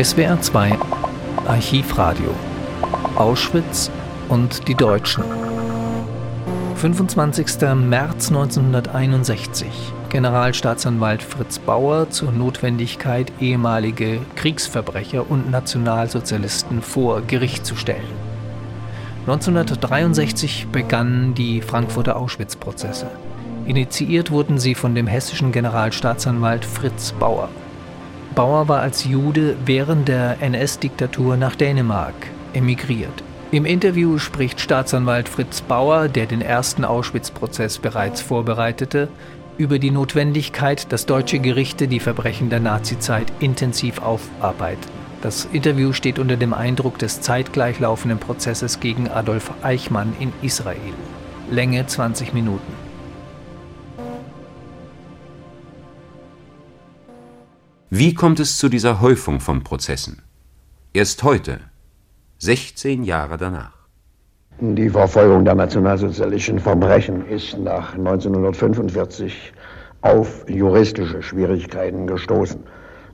SWR 2 Archivradio Auschwitz und die Deutschen 25. März 1961 Generalstaatsanwalt Fritz Bauer zur Notwendigkeit, ehemalige Kriegsverbrecher und Nationalsozialisten vor Gericht zu stellen. 1963 begannen die Frankfurter Auschwitz-Prozesse. Initiiert wurden sie von dem hessischen Generalstaatsanwalt Fritz Bauer. Bauer war als Jude während der NS-Diktatur nach Dänemark emigriert. Im Interview spricht Staatsanwalt Fritz Bauer, der den ersten Auschwitz-Prozess bereits vorbereitete, über die Notwendigkeit, dass deutsche Gerichte die Verbrechen der Nazizeit intensiv aufarbeiten. Das Interview steht unter dem Eindruck des zeitgleich laufenden Prozesses gegen Adolf Eichmann in Israel. Länge 20 Minuten. Wie kommt es zu dieser Häufung von Prozessen? Erst heute, 16 Jahre danach. Die Verfolgung der nationalsozialistischen Verbrechen ist nach 1945 auf juristische Schwierigkeiten gestoßen.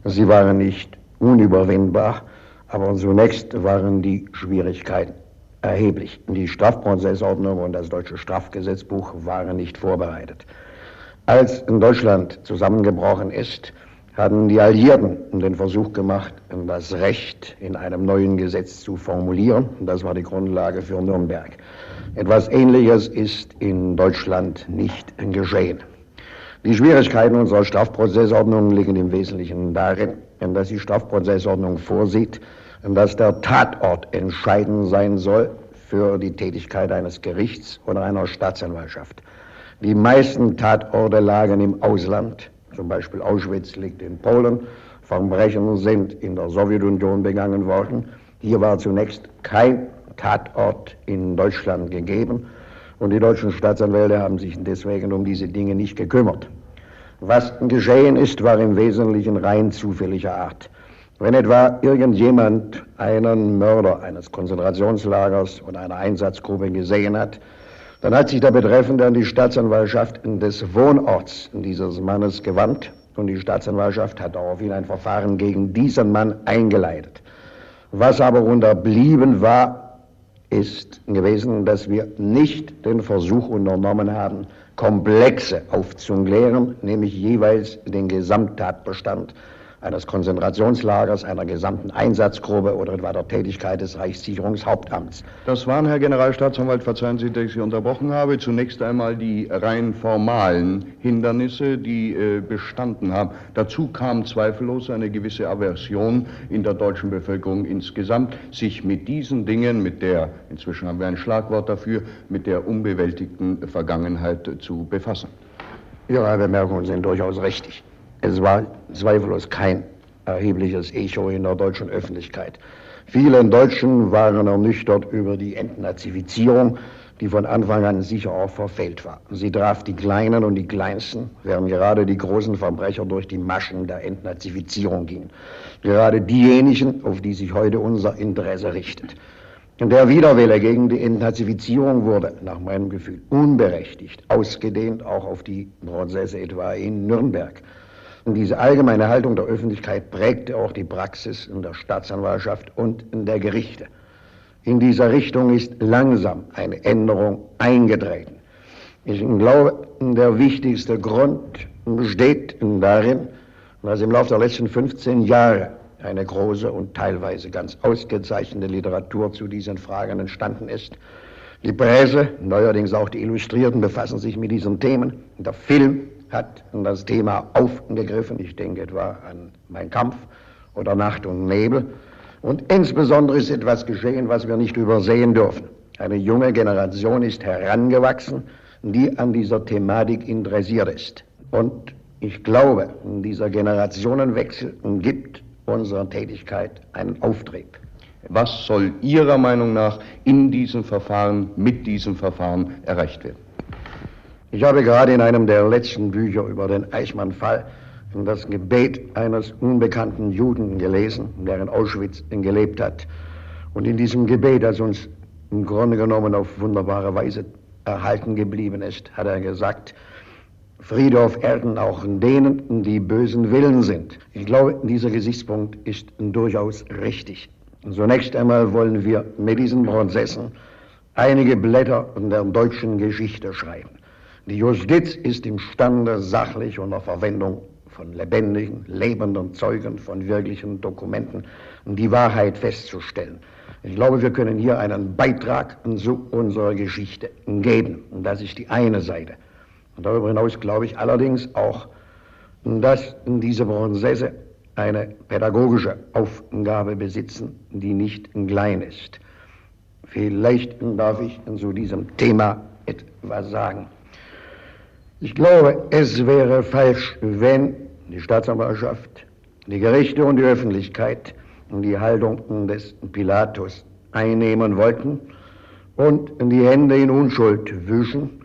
Sie waren nicht unüberwindbar, aber zunächst waren die Schwierigkeiten erheblich. Die Strafprozessordnung und das deutsche Strafgesetzbuch waren nicht vorbereitet. Als in Deutschland zusammengebrochen ist, hatten die Alliierten den Versuch gemacht, das Recht in einem neuen Gesetz zu formulieren. Das war die Grundlage für Nürnberg. Etwas Ähnliches ist in Deutschland nicht geschehen. Die Schwierigkeiten unserer Strafprozessordnung liegen im Wesentlichen darin, dass die Strafprozessordnung vorsieht, dass der Tatort entscheidend sein soll für die Tätigkeit eines Gerichts oder einer Staatsanwaltschaft. Die meisten Tatorte lagen im Ausland zum Beispiel Auschwitz liegt in Polen, Verbrechen sind in der Sowjetunion begangen worden. Hier war zunächst kein Tatort in Deutschland gegeben und die deutschen Staatsanwälte haben sich deswegen um diese Dinge nicht gekümmert. Was geschehen ist, war im Wesentlichen rein zufälliger Art. Wenn etwa irgendjemand einen Mörder eines Konzentrationslagers oder einer Einsatzgruppe gesehen hat, dann hat sich der Betreffende an die Staatsanwaltschaft des Wohnorts dieses Mannes gewandt und die Staatsanwaltschaft hat daraufhin ein Verfahren gegen diesen Mann eingeleitet. Was aber unterblieben war, ist gewesen, dass wir nicht den Versuch unternommen haben, Komplexe aufzuklären, nämlich jeweils den Gesamttatbestand eines Konzentrationslagers, einer gesamten Einsatzgruppe oder etwa der Tätigkeit des Reichssicherungshauptamts. Das waren, Herr Generalstaatsanwalt, verzeihen Sie, dass ich Sie unterbrochen habe, zunächst einmal die rein formalen Hindernisse, die äh, bestanden haben. Dazu kam zweifellos eine gewisse Aversion in der deutschen Bevölkerung insgesamt, sich mit diesen Dingen, mit der, inzwischen haben wir ein Schlagwort dafür, mit der unbewältigten Vergangenheit zu befassen. Ihre Bemerkungen sind durchaus richtig. Es war zweifellos kein erhebliches Echo in der deutschen Öffentlichkeit. Viele Deutschen waren ernüchtert über die Entnazifizierung, die von Anfang an sicher auch verfehlt war. Sie traf die Kleinen und die Kleinsten, während gerade die großen Verbrecher durch die Maschen der Entnazifizierung gingen. Gerade diejenigen, auf die sich heute unser Interesse richtet. Der Widerwille gegen die Entnazifizierung wurde, nach meinem Gefühl, unberechtigt ausgedehnt, auch auf die Prozesse etwa in Nürnberg. Und diese allgemeine Haltung der Öffentlichkeit prägte auch die Praxis in der Staatsanwaltschaft und in der Gerichte. In dieser Richtung ist langsam eine Änderung eingetreten. Ich glaube, der wichtigste Grund besteht darin, dass im Laufe der letzten 15 Jahre eine große und teilweise ganz ausgezeichnete Literatur zu diesen Fragen entstanden ist. Die Presse, neuerdings auch die Illustrierten, befassen sich mit diesen Themen. Der Film hat das Thema aufgegriffen. Ich denke etwa an Mein Kampf oder Nacht und Nebel. Und insbesondere ist etwas geschehen, was wir nicht übersehen dürfen. Eine junge Generation ist herangewachsen, die an dieser Thematik interessiert ist. Und ich glaube, dieser Generationenwechsel gibt unserer Tätigkeit einen Auftrieb. Was soll Ihrer Meinung nach in diesem Verfahren, mit diesem Verfahren erreicht werden? Ich habe gerade in einem der letzten Bücher über den Eichmann-Fall das Gebet eines unbekannten Juden gelesen, der in Auschwitz gelebt hat. Und in diesem Gebet, das uns im Grunde genommen auf wunderbare Weise erhalten geblieben ist, hat er gesagt, Friede auf Erden auch denen, die bösen Willen sind. Ich glaube, dieser Gesichtspunkt ist durchaus richtig. Zunächst einmal wollen wir mit diesen Prozessen einige Blätter der deutschen Geschichte schreiben. Die Justiz ist imstande, sachlich unter Verwendung von lebendigen, lebenden Zeugen, von wirklichen Dokumenten die Wahrheit festzustellen. Ich glaube, wir können hier einen Beitrag zu unserer Geschichte geben. Und das ist die eine Seite. Und darüber hinaus glaube ich allerdings auch, dass diese Prozesse eine pädagogische Aufgabe besitzen, die nicht klein ist. Vielleicht darf ich zu diesem Thema etwas sagen. Ich glaube, es wäre falsch, wenn die Staatsanwaltschaft, die Gerichte und die Öffentlichkeit die Haltung des Pilatus einnehmen wollten und die Hände in Unschuld wischen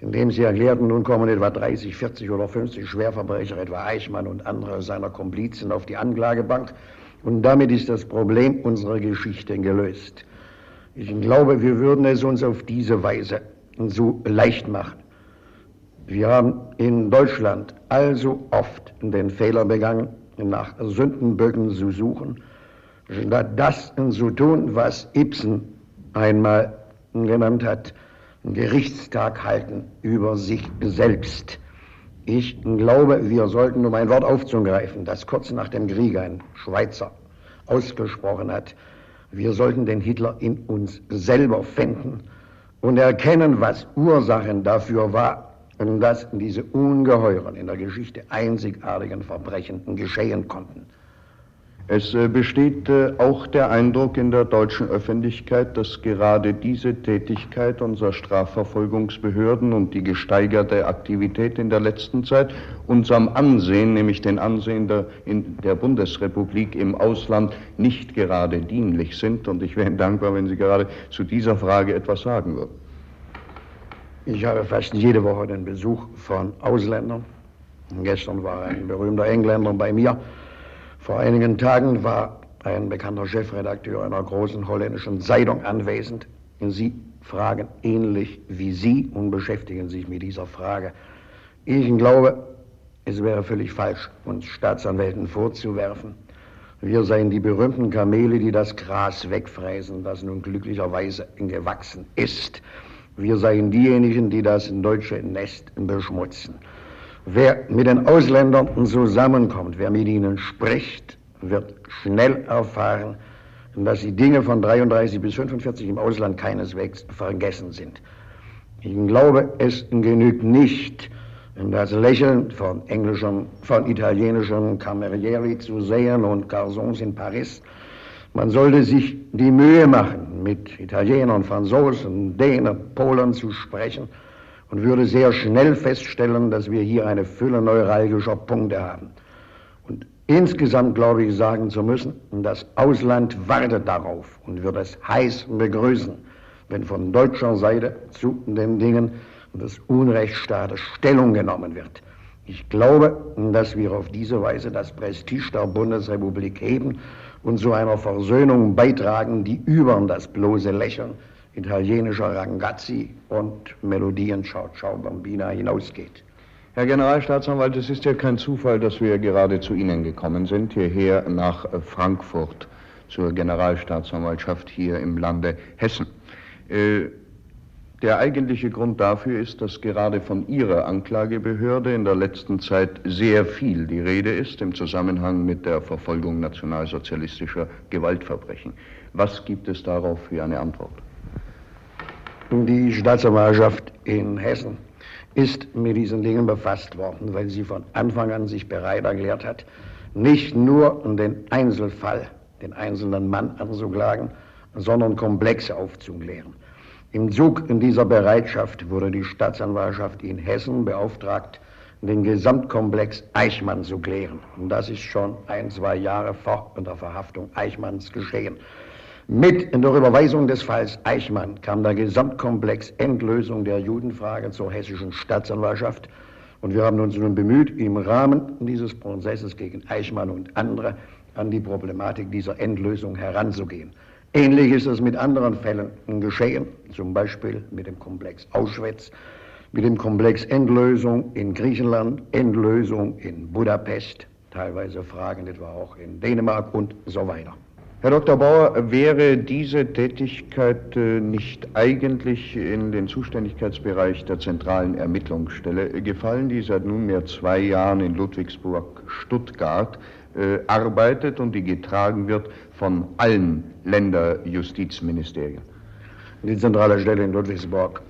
indem sie erklärten, nun kommen etwa 30, 40 oder 50 Schwerverbrecher, etwa Eichmann und andere seiner Komplizen, auf die Anklagebank. Und damit ist das Problem unserer Geschichte gelöst. Ich glaube, wir würden es uns auf diese Weise so leicht machen. Wir haben in Deutschland also oft den Fehler begangen, nach Sündenböcken zu suchen, statt das zu tun, was Ibsen einmal genannt hat, Gerichtstag halten über sich selbst. Ich glaube, wir sollten, um ein Wort aufzugreifen, das kurz nach dem Krieg ein Schweizer ausgesprochen hat, wir sollten den Hitler in uns selber finden und erkennen, was Ursachen dafür war, dass diese ungeheuren, in der Geschichte einzigartigen Verbrechen geschehen konnten. Es äh, besteht äh, auch der Eindruck in der deutschen Öffentlichkeit, dass gerade diese Tätigkeit unserer Strafverfolgungsbehörden und die gesteigerte Aktivität in der letzten Zeit unserem Ansehen, nämlich den Ansehen der, der Bundesrepublik im Ausland, nicht gerade dienlich sind. Und ich wäre Ihnen dankbar, wenn Sie gerade zu dieser Frage etwas sagen würden. Ich habe fast jede Woche den Besuch von Ausländern. Gestern war ein berühmter Engländer bei mir vor einigen Tagen war ein bekannter Chefredakteur einer großen holländischen Zeitung anwesend. Sie fragen ähnlich wie Sie und beschäftigen sich mit dieser Frage. Ich glaube, es wäre völlig falsch, uns Staatsanwälten vorzuwerfen, wir seien die berühmten Kamele, die das Gras wegfräsen, das nun glücklicherweise gewachsen ist. Wir seien diejenigen, die das deutsche Nest beschmutzen. Wer mit den Ausländern zusammenkommt, wer mit ihnen spricht, wird schnell erfahren, dass die Dinge von 33 bis 45 im Ausland keineswegs vergessen sind. Ich glaube, es genügt nicht, das Lächeln von englischen, von italienischen Camerieri zu sehen und Garçons in Paris. Man sollte sich die Mühe machen, mit Italienern, Franzosen, Dänen, Polen zu sprechen und würde sehr schnell feststellen, dass wir hier eine Fülle neuralgischer Punkte haben. Und insgesamt glaube ich sagen zu müssen, das Ausland wartet darauf und wird es heiß begrüßen, wenn von deutscher Seite zu den Dingen des Unrechtsstaates Stellung genommen wird. Ich glaube, dass wir auf diese Weise das Prestige der Bundesrepublik heben und zu einer Versöhnung beitragen, die über das bloße Lächeln italienischer Rangazzi und Melodien Ciao Ciao Bambina hinausgeht. Herr Generalstaatsanwalt, es ist ja kein Zufall, dass wir gerade zu Ihnen gekommen sind, hierher nach Frankfurt zur Generalstaatsanwaltschaft hier im Lande Hessen. Äh, der eigentliche Grund dafür ist, dass gerade von Ihrer Anklagebehörde in der letzten Zeit sehr viel die Rede ist im Zusammenhang mit der Verfolgung nationalsozialistischer Gewaltverbrechen. Was gibt es darauf für eine Antwort? Die Staatsanwaltschaft in Hessen ist mit diesen Dingen befasst worden, weil sie von Anfang an sich bereit erklärt hat, nicht nur den Einzelfall, den einzelnen Mann anzuklagen, sondern Komplexe aufzuklären. Im Zug in dieser Bereitschaft wurde die Staatsanwaltschaft in Hessen beauftragt, den Gesamtkomplex Eichmann zu klären. Und das ist schon ein, zwei Jahre vor der Verhaftung Eichmanns geschehen. Mit der Überweisung des Falls Eichmann kam der Gesamtkomplex Endlösung der Judenfrage zur hessischen Staatsanwaltschaft. Und wir haben uns nun bemüht, im Rahmen dieses Prozesses gegen Eichmann und andere an die Problematik dieser Endlösung heranzugehen. Ähnlich ist es mit anderen Fällen geschehen, zum Beispiel mit dem Komplex Auschwitz. mit dem Komplex Endlösung in Griechenland, Endlösung in Budapest, teilweise Fragen etwa auch in Dänemark und so weiter. Herr Dr. Bauer, wäre diese Tätigkeit äh, nicht eigentlich in den Zuständigkeitsbereich der zentralen Ermittlungsstelle gefallen, die seit nunmehr zwei Jahren in Ludwigsburg-Stuttgart äh, arbeitet und die getragen wird von allen Länderjustizministerien? Die zentrale Stelle in Ludwigsburg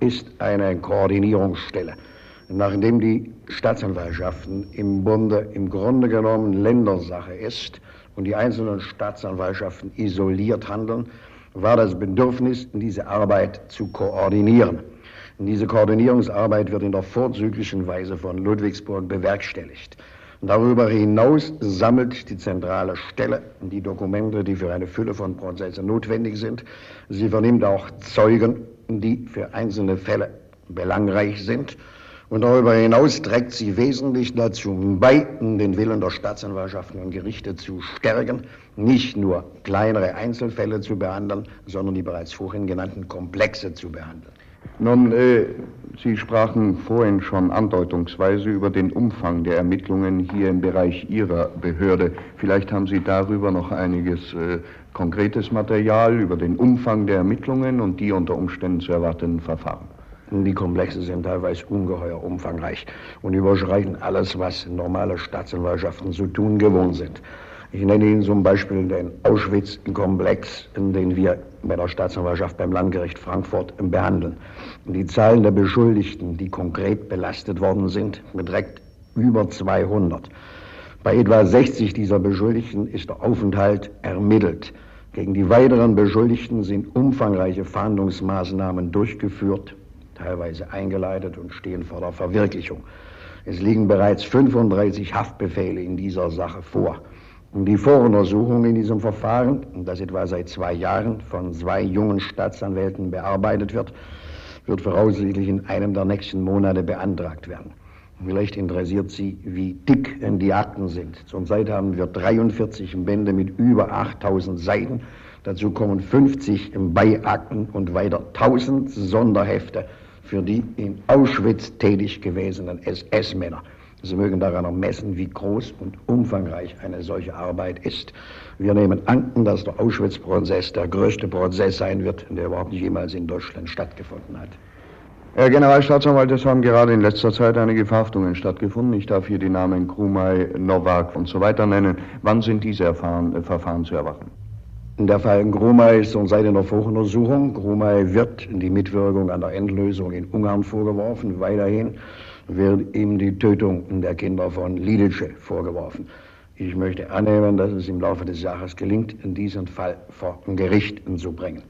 ist eine Koordinierungsstelle. Nachdem die Staatsanwaltschaften im Bunde im Grunde genommen Ländersache ist, und die einzelnen Staatsanwaltschaften isoliert handeln, war das Bedürfnis, diese Arbeit zu koordinieren. Diese Koordinierungsarbeit wird in der vorzüglichen Weise von Ludwigsburg bewerkstelligt. Darüber hinaus sammelt die zentrale Stelle die Dokumente, die für eine Fülle von Prozessen notwendig sind. Sie vernimmt auch Zeugen, die für einzelne Fälle belangreich sind und darüber hinaus trägt sie wesentlich dazu bei, den Willen der Staatsanwaltschaften und Gerichte zu stärken, nicht nur kleinere Einzelfälle zu behandeln, sondern die bereits vorhin genannten Komplexe zu behandeln. Nun, äh, Sie sprachen vorhin schon andeutungsweise über den Umfang der Ermittlungen hier im Bereich Ihrer Behörde. Vielleicht haben Sie darüber noch einiges äh, konkretes Material über den Umfang der Ermittlungen und die unter Umständen zu erwartenden Verfahren. Die Komplexe sind teilweise ungeheuer umfangreich und überschreiten alles, was normale Staatsanwaltschaften zu tun gewohnt sind. Ich nenne Ihnen zum Beispiel den Auschwitz-Komplex, den wir bei der Staatsanwaltschaft beim Landgericht Frankfurt behandeln. Die Zahl der Beschuldigten, die konkret belastet worden sind, beträgt über 200. Bei etwa 60 dieser Beschuldigten ist der Aufenthalt ermittelt. Gegen die weiteren Beschuldigten sind umfangreiche Fahndungsmaßnahmen durchgeführt teilweise eingeleitet und stehen vor der Verwirklichung. Es liegen bereits 35 Haftbefehle in dieser Sache vor. Die Voruntersuchung in diesem Verfahren, das etwa seit zwei Jahren von zwei jungen Staatsanwälten bearbeitet wird, wird voraussichtlich in einem der nächsten Monate beantragt werden. Vielleicht interessiert Sie, wie dick die Akten sind. Zurzeit haben wir 43 Bände mit über 8000 Seiten. Dazu kommen 50 Beiakten und weiter 1000 Sonderhefte für die in Auschwitz tätig gewesenen SS-Männer. Sie mögen daran ermessen, wie groß und umfangreich eine solche Arbeit ist. Wir nehmen an, dass der Auschwitz-Prozess der größte Prozess sein wird, der überhaupt jemals in Deutschland stattgefunden hat. Herr Generalstaatsanwalt, es haben gerade in letzter Zeit einige Verhaftungen stattgefunden. Ich darf hier die Namen Krumay, Nowak und so weiter nennen. Wann sind diese Erfahren, äh, Verfahren zu erwarten? Der Fall Grumay ist schon seit der Voruntersuchung. Grumay wird die Mitwirkung an der Endlösung in Ungarn vorgeworfen. Weiterhin wird ihm die Tötung der Kinder von Lidice vorgeworfen. Ich möchte annehmen, dass es im Laufe des Jahres gelingt, diesen Fall vor Gericht zu bringen.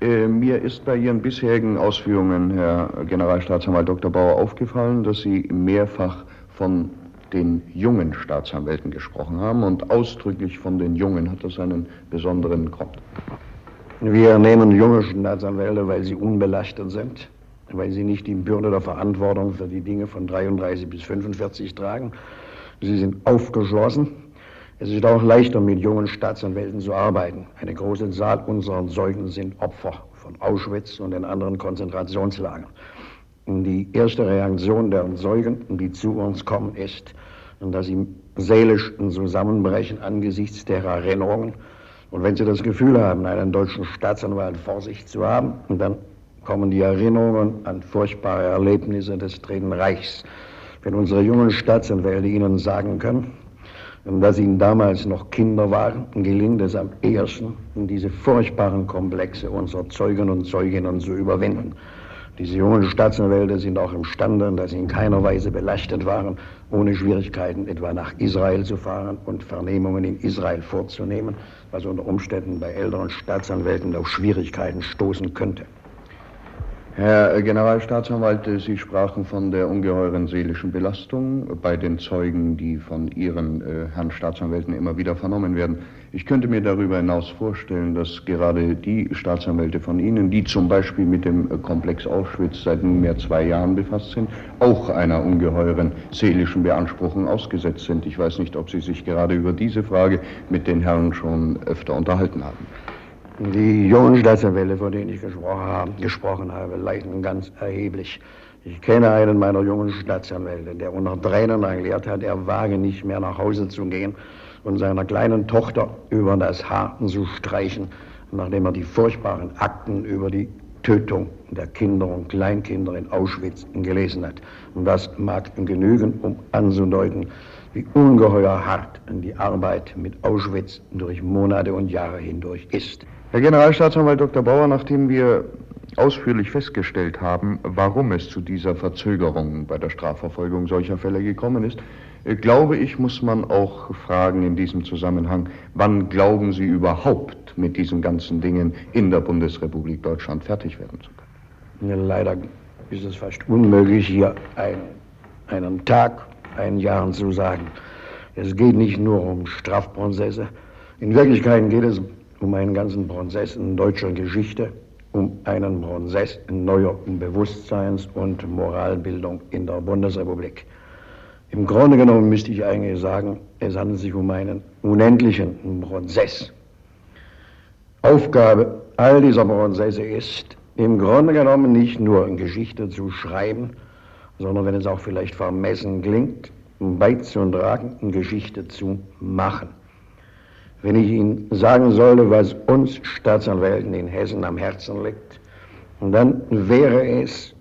Äh, mir ist bei Ihren bisherigen Ausführungen, Herr Generalstaatsanwalt Dr. Bauer, aufgefallen, dass Sie mehrfach von den jungen Staatsanwälten gesprochen haben und ausdrücklich von den Jungen hat das einen besonderen Grund. Wir nehmen junge Staatsanwälte, weil sie unbelastet sind, weil sie nicht die Bürde der Verantwortung für die Dinge von 33 bis 45 tragen. Sie sind aufgeschlossen. Es ist auch leichter, mit jungen Staatsanwälten zu arbeiten. Eine große Zahl unserer Zeugen sind Opfer von Auschwitz und den anderen Konzentrationslagern. Die erste Reaktion der Zeugen, die zu uns kommen, ist, dass sie seelisch zusammenbrechen angesichts der Erinnerungen. Und wenn sie das Gefühl haben, einen deutschen Staatsanwalt vor sich zu haben, dann kommen die Erinnerungen an furchtbare Erlebnisse des Dritten Reichs. Wenn unsere jungen Staatsanwälte Ihnen sagen können, dass ihnen damals noch Kinder waren, gelingt es am ehesten, diese furchtbaren Komplexe unserer Zeugen und Zeuginnen zu überwinden. Diese jungen Staatsanwälte sind auch imstande, dass sie in keiner Weise belastet waren, ohne Schwierigkeiten etwa nach Israel zu fahren und Vernehmungen in Israel vorzunehmen, was unter Umständen bei älteren Staatsanwälten auf Schwierigkeiten stoßen könnte. Herr Generalstaatsanwalt, Sie sprachen von der ungeheuren seelischen Belastung bei den Zeugen, die von Ihren äh, Herrn Staatsanwälten immer wieder vernommen werden. Ich könnte mir darüber hinaus vorstellen, dass gerade die Staatsanwälte von Ihnen, die zum Beispiel mit dem Komplex Auschwitz seit nunmehr zwei Jahren befasst sind, auch einer ungeheuren seelischen Beanspruchung ausgesetzt sind. Ich weiß nicht, ob Sie sich gerade über diese Frage mit den Herren schon öfter unterhalten haben. Die jungen Staatsanwälte, von denen ich gesprochen habe, gesprochen habe, leiden ganz erheblich. Ich kenne einen meiner jungen Staatsanwälte, der unter Tränen erklärt hat, er wage nicht mehr nach Hause zu gehen und seiner kleinen Tochter über das Haar zu streichen, nachdem er die furchtbaren Akten über die Tötung der Kinder und Kleinkinder in Auschwitz gelesen hat. Und das mag genügen, um anzudeuten, wie ungeheuer hart die Arbeit mit Auschwitz durch Monate und Jahre hindurch ist. Herr Generalstaatsanwalt Dr. Bauer, nachdem wir ausführlich festgestellt haben, warum es zu dieser Verzögerung bei der Strafverfolgung solcher Fälle gekommen ist, äh, glaube ich, muss man auch fragen in diesem Zusammenhang, wann glauben Sie überhaupt mit diesen ganzen Dingen in der Bundesrepublik Deutschland fertig werden zu können? Ja, leider ist es fast unmöglich, hier ein, einen Tag, ein Jahr zu sagen. Es geht nicht nur um Strafprozesse. In Wirklichkeit geht es um einen ganzen Prozess in deutscher Geschichte, um einen Prozess neuer Bewusstseins- und Moralbildung in der Bundesrepublik. Im Grunde genommen müsste ich eigentlich sagen, es handelt sich um einen unendlichen Prozess. Aufgabe all dieser Prozesse ist, im Grunde genommen nicht nur Geschichte zu schreiben, sondern wenn es auch vielleicht vermessen klingt, beizutragen, Geschichte zu machen. Wenn ich Ihnen sagen sollte, was uns Staatsanwälten in Hessen am Herzen liegt, dann wäre es,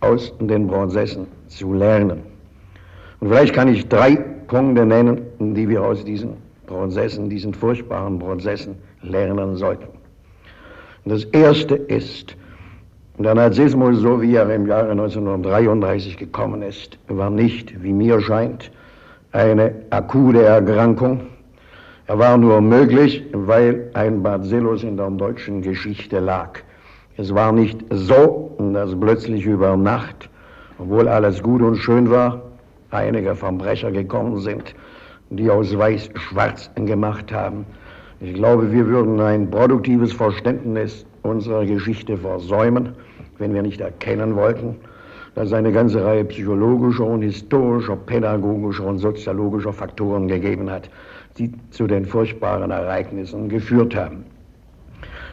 aus den Prozessen zu lernen. Und vielleicht kann ich drei Punkte nennen, die wir aus diesen Prozessen, diesen furchtbaren Prozessen lernen sollten. Das erste ist, der Nazismus, so wie er im Jahre 1933 gekommen ist, war nicht, wie mir scheint, eine akute Erkrankung. Er war nur möglich, weil ein Bacillus in der deutschen Geschichte lag. Es war nicht so, dass plötzlich über Nacht, obwohl alles gut und schön war, einige Verbrecher gekommen sind, die aus Weiß schwarz gemacht haben. Ich glaube, wir würden ein produktives Verständnis unserer Geschichte versäumen, wenn wir nicht erkennen wollten, dass es eine ganze Reihe psychologischer und historischer, pädagogischer und soziologischer Faktoren gegeben hat, die zu den furchtbaren Ereignissen geführt haben.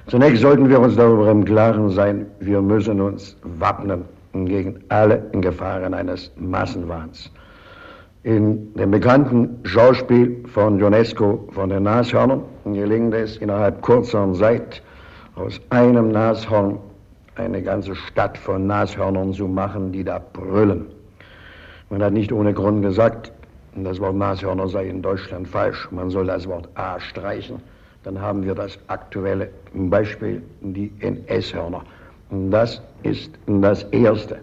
Zunächst sollten wir uns darüber im Klaren sein, wir müssen uns wappnen gegen alle Gefahren eines Massenwahns. In dem bekannten Schauspiel von Ionesco von den Nashörnern gelingt es innerhalb kurzer Zeit aus einem Nashorn eine ganze Stadt von Nashörnern zu machen, die da brüllen. Man hat nicht ohne Grund gesagt, das Wort Nashörner sei in Deutschland falsch. Man soll das Wort A streichen. Dann haben wir das aktuelle Beispiel, die NS-Hörner. Das ist das Erste.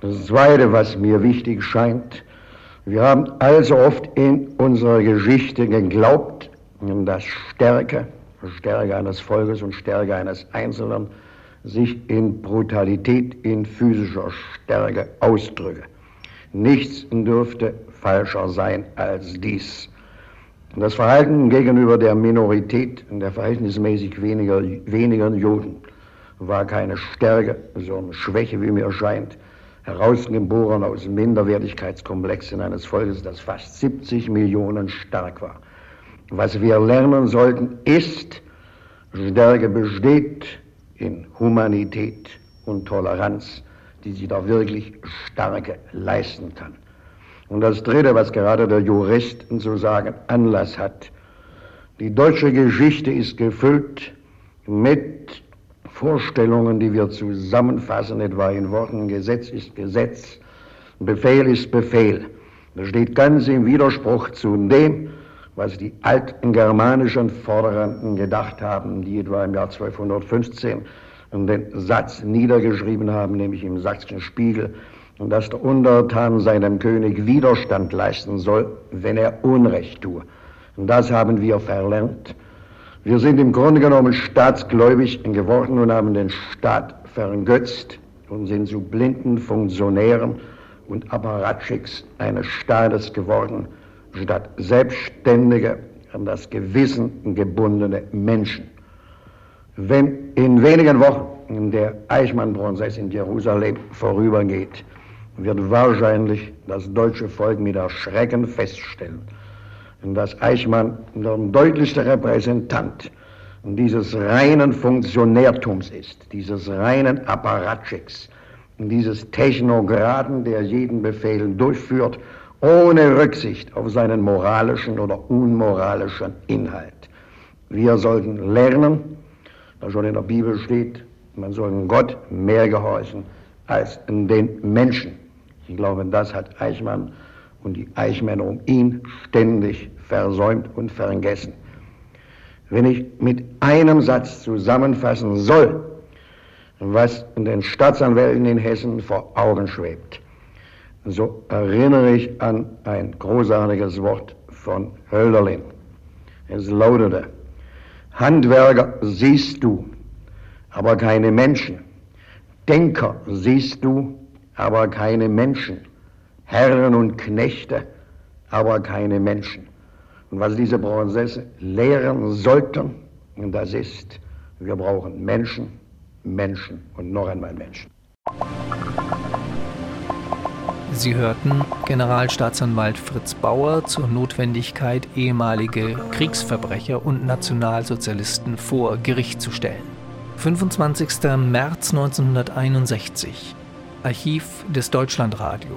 Das Zweite, was mir wichtig scheint, wir haben allzu oft in unserer Geschichte geglaubt, dass Stärke, Stärke eines Volkes und Stärke eines Einzelnen sich in Brutalität, in physischer Stärke ausdrücke. Nichts dürfte falscher sein als dies. Das Verhalten gegenüber der Minorität, der verhältnismäßig weniger, weniger Juden, war keine Stärke, sondern Schwäche, wie mir scheint herausgeboren aus Minderwertigkeitskomplexen eines Volkes, das fast 70 Millionen stark war. Was wir lernen sollten, ist, Stärke besteht in Humanität und Toleranz, die sich da wirklich Starke leisten kann. Und das Dritte, was gerade der Jurist zu sagen Anlass hat, die deutsche Geschichte ist gefüllt mit Vorstellungen, die wir zusammenfassen, etwa in Worten, Gesetz ist Gesetz, Befehl ist Befehl. Das steht ganz im Widerspruch zu dem, was die alten germanischen Vorderern gedacht haben, die etwa im Jahr 1215 den Satz niedergeschrieben haben, nämlich im Sachsen Spiegel, dass der Untertan seinem König Widerstand leisten soll, wenn er Unrecht tue. Und das haben wir verlernt. Wir sind im Grunde genommen staatsgläubig geworden und haben den Staat vergötzt und sind zu blinden Funktionären und Apparatschicks eines Staates geworden, statt selbstständige, an das Gewissen gebundene Menschen. Wenn in wenigen Wochen der Eichmann-Prozess in Jerusalem vorübergeht, wird wahrscheinlich das deutsche Volk mit Erschrecken feststellen, dass Eichmann der deutlichste Repräsentant dieses reinen Funktionärtums ist, dieses reinen Apparatschicks, dieses Technokraten, der jeden Befehl durchführt, ohne Rücksicht auf seinen moralischen oder unmoralischen Inhalt. Wir sollten lernen, da schon in der Bibel steht, man soll Gott mehr gehorchen als den Menschen. Ich glaube, das hat Eichmann und die Eichmänner um ihn ständig versäumt und vergessen. Wenn ich mit einem Satz zusammenfassen soll, was den Staatsanwälten in Hessen vor Augen schwebt, so erinnere ich an ein großartiges Wort von Hölderlin. Es lautete, Handwerker siehst du, aber keine Menschen. Denker siehst du, aber keine Menschen. Herren und Knechte, aber keine Menschen. Und was diese Prozesse lehren sollten, das ist, wir brauchen Menschen, Menschen und noch einmal Menschen. Sie hörten Generalstaatsanwalt Fritz Bauer zur Notwendigkeit, ehemalige Kriegsverbrecher und Nationalsozialisten vor Gericht zu stellen. 25. März 1961 Archiv des Deutschlandradio